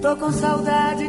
Tô com saudade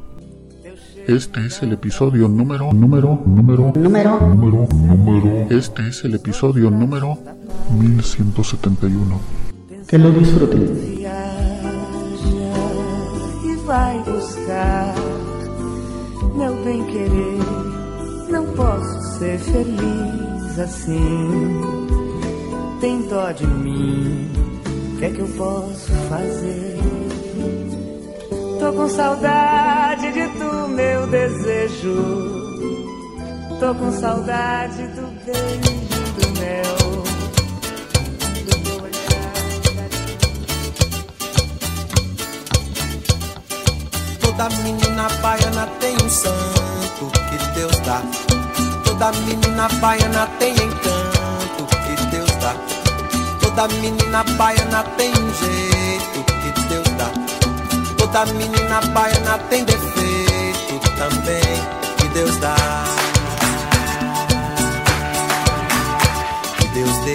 Este es el episodio número, número, número, Número número, número. Este es el episodio número 1171. que lo disfruten. Viaja e vai buscar meu bem querer. Não posso ser feliz assim. Tem dó de mim. O que é que eu posso fazer? Tô com saudade de tu, meu desejo. Tô com saudade do beijo do mel. Toda menina baiana tem um santo que Deus dá. Toda menina baiana tem encanto que Deus dá. Toda menina baiana tem um jeito que Deus dá. Toda menina baiana tem defeito também que Deus dá. Que Deus dê.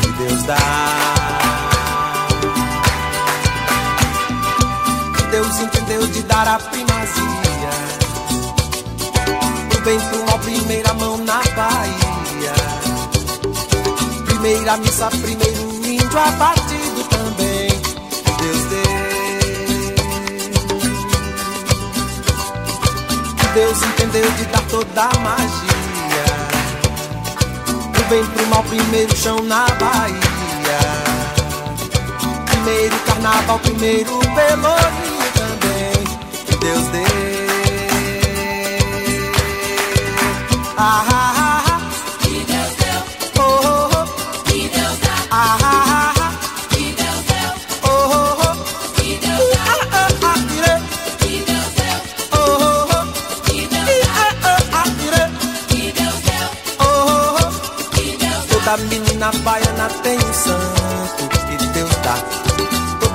Que Deus dá. Deus entendeu de dar a primazia. O bem pro mal, primeira mão na Bahia. Primeira missa, primeiro índio abatido Deus entendeu de dar toda a magia. O bem pro mal, primeiro chão na Bahia. Primeiro carnaval, primeiro pelourinho também. Que Deus ah, ah.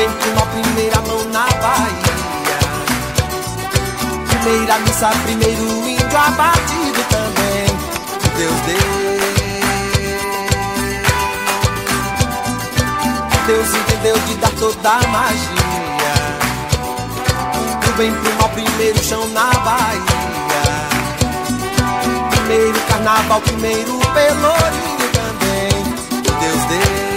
O bem com a primeira mão na Bahia. Primeira missa, primeiro índio abatido também. Deus deu. Deus entendeu de dar toda a magia. O bem pro mal, primeiro chão na Bahia. Primeiro carnaval, primeiro pelourinho também. Deus deu.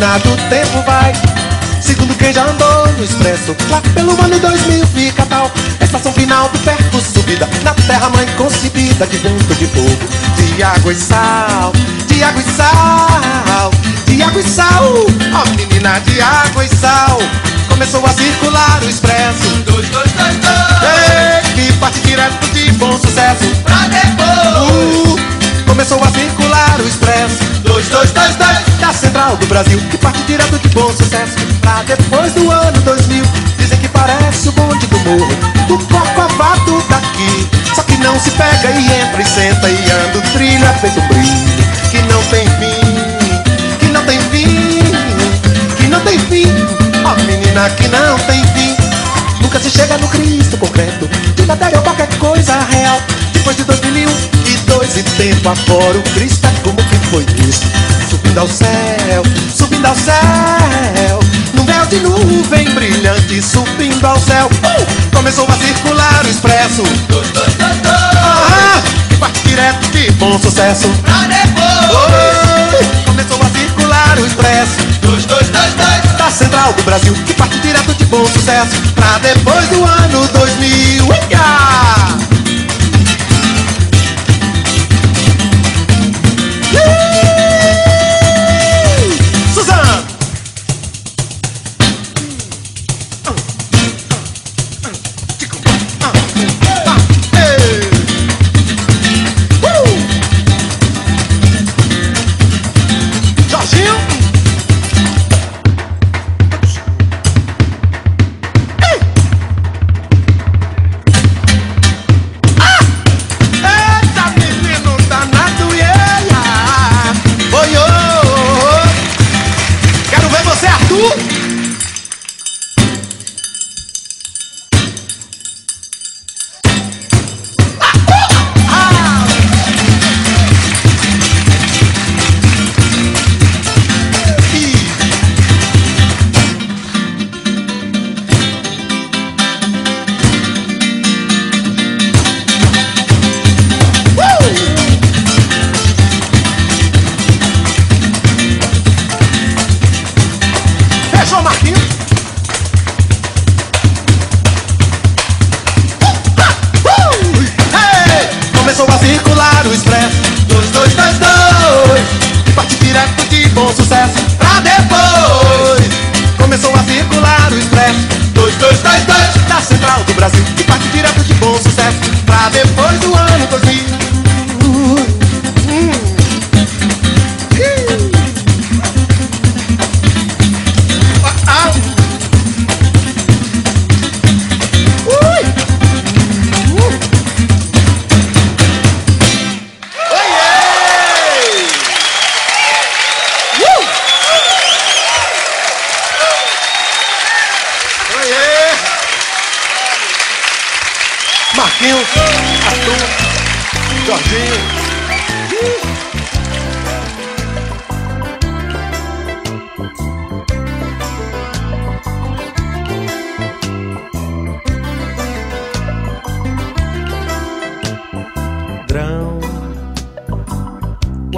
Do tempo vai. Segundo quem já andou no expresso. Lá pelo ano 2000 fica tal. Estação final do perco subida. Na terra mãe concebida De vento de fogo. De água e sal De água e sal De água e sal. Ó menina de água e sal. Começou a circular o expresso. Dois, dois, dois, dois. Ei, Que parte direto de bom sucesso. Pra depois. Uh, Começou a circular o expresso. Dois, dois, dois, dois. Central do Brasil Que parte direto de bom sucesso. Pra depois do ano 2000 Dizem que parece o bonde do morro Do Corcovado daqui. Só que não se pega e entra e senta E anda. O trilho é feito brilho Que não tem fim Que não tem fim Que não tem fim. Ó menina que não tem fim. Nunca se chega no Cristo concreto De matéria ou qualquer coisa real. Depois de 2001 e dois e tempo afora O Cristo é como que foi visto Subindo ao céu, subindo ao céu Num véu de nuvem brilhante Subindo ao céu uh! Começou a circular o expresso dois, dois. ah, Que parte direto de bom sucesso Pra depois. Começou a circular o expresso Dois, dois, dois, dois. da Central do Brasil Que parte direto de bom sucesso Pra depois do ano 2000 Uia!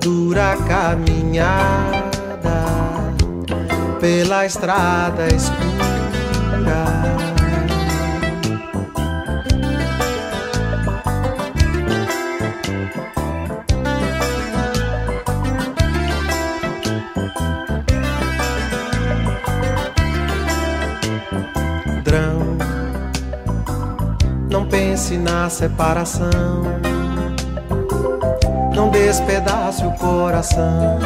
dura caminhada pela estrada escura. Drão, não pense na separação não despedace o coração.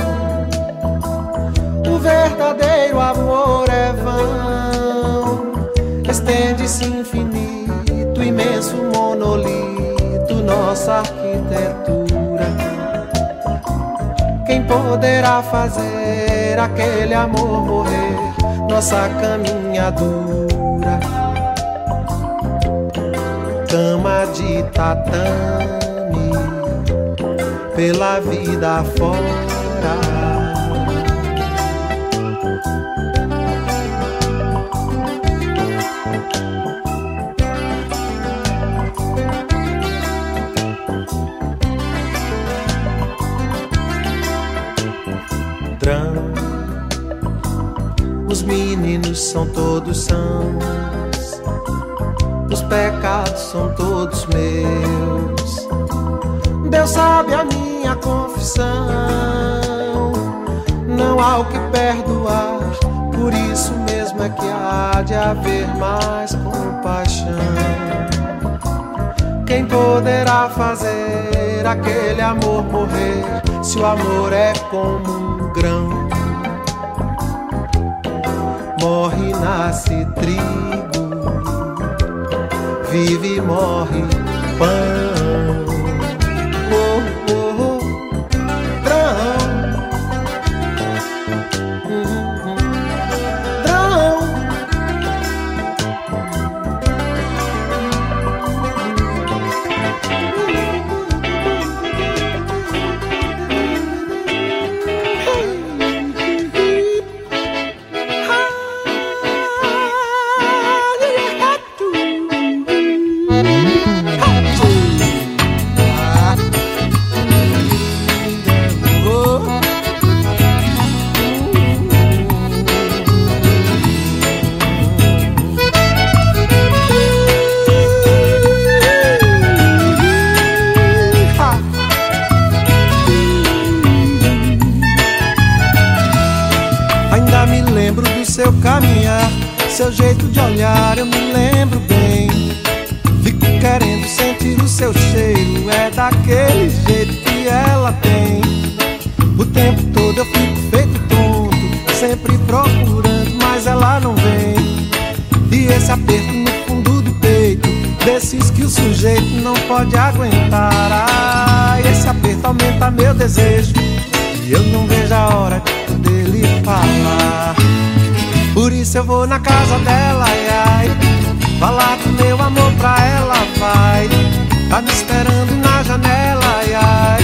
O verdadeiro amor é vão. Estende-se infinito, imenso monolito, nossa arquitetura. Quem poderá fazer aquele amor morrer? Nossa caminhadura cama de tatame pela vida fora. Os meninos são todos sãos os pecados são todos meus. Deus sabe a minha confissão. Não há o que perdoar, por isso mesmo é que há de haver mais compaixão. Quem poderá fazer aquele amor morrer se o amor é como um grão? Morre, nasce trigo vive morre pão. Ela tem. O tempo todo eu fico feito tonto, sempre procurando, mas ela não vem. E esse aperto no fundo do peito, desses que o sujeito não pode aguentar. Ah, esse aperto aumenta meu desejo. E eu não vejo a hora de poder lhe falar. Por isso eu vou na casa dela, ai, ai. Falar do meu amor pra ela, vai. Tá me esperando na janela, ai, ai.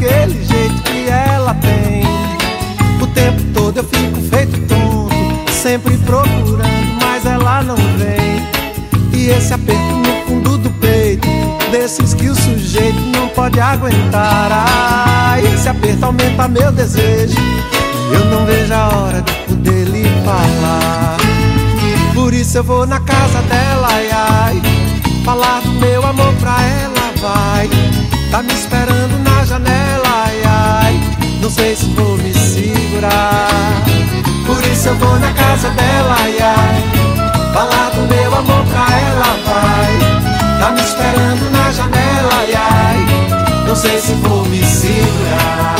Daquele jeito que ela tem. O tempo todo eu fico feito tonto, sempre procurando, mas ela não vem. E esse aperto no fundo do peito, desses que o sujeito não pode aguentar. Ah, esse aperto aumenta meu desejo. Eu não vejo a hora de poder lhe falar. Por isso eu vou na casa dela, ai, ai. Falar do meu amor pra ela, vai. Tá me esperando Não sei se vou me segurar.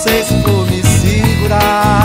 vocês vou me segurar.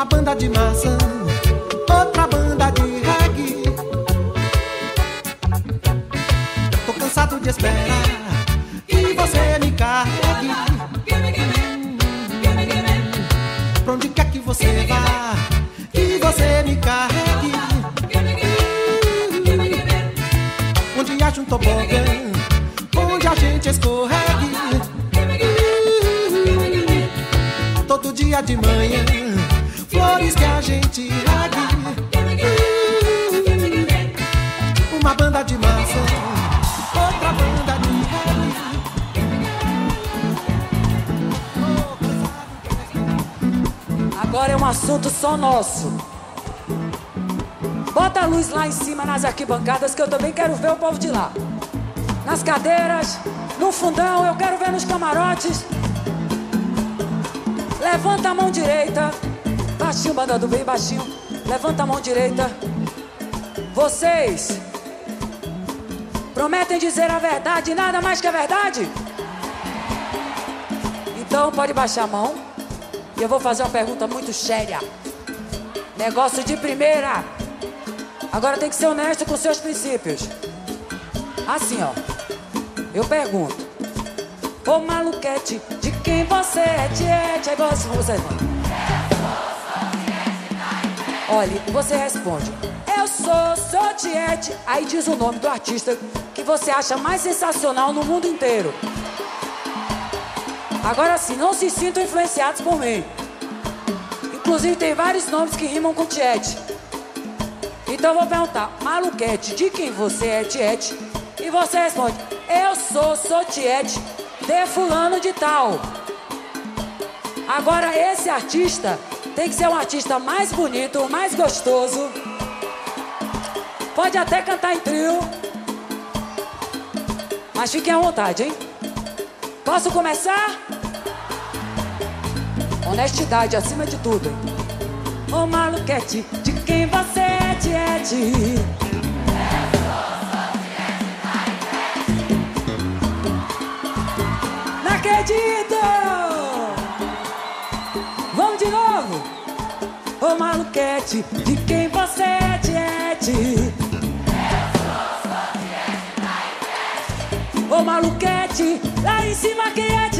Uma banda de maçã, outra banda de reggae. Tô cansado de esperar que você me carregue. Pra onde quer que você vá, que você me carregue. Onde haja um tobogã, onde a gente escorregue. Todo dia de manhã, a gente regue. Uma banda de maçã, outra banda de reggae. Agora é um assunto só nosso. Bota a luz lá em cima nas arquibancadas que eu também quero ver o povo de lá. Nas cadeiras, no fundão, eu quero ver nos camarotes. Levanta a mão direita. Baixinho, bandado bem baixinho. Levanta a mão direita. Vocês prometem dizer a verdade, nada mais que a verdade? Então pode baixar a mão. E eu vou fazer uma pergunta muito séria. Negócio de primeira. Agora tem que ser honesto com seus princípios. Assim, ó. Eu pergunto. Ô maluquete, de quem você é tiete? Aí você, você Olha, você responde. Eu sou, sou tiete. Aí diz o nome do artista que você acha mais sensacional no mundo inteiro. Agora sim, não se sintam influenciados por mim. Inclusive tem vários nomes que rimam com Tiete. Então eu vou perguntar, Maluquete, de quem você é Tiete? E você responde, eu sou, sou Tiete, de fulano de tal. Agora esse artista tem que ser um artista mais bonito, mais gostoso. Pode até cantar em trio. Mas fiquem à vontade, hein? Posso começar? Honestidade acima de tudo? Ô maluquete, de quem você é, Tiete? Não acredito! Maluquete, de quem você é, Tiete? Ô maluquete, lá em cima quem é Tiete?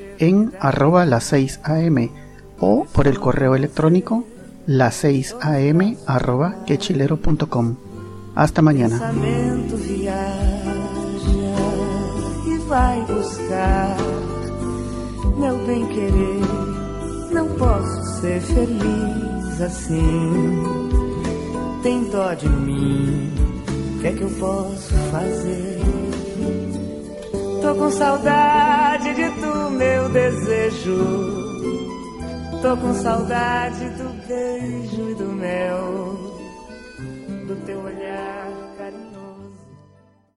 en arroba las 6 am o por el correo electrónico las 6 am arroba quechilero.com. Hasta mañana. vai buscar meu bem querer. Não posso ser feliz assim. Tem dó de mim, o que é que eu posso fazer? Tô com saudade de tu, meu desejo. Tô com saudade do beijo e do mel, do teu olhar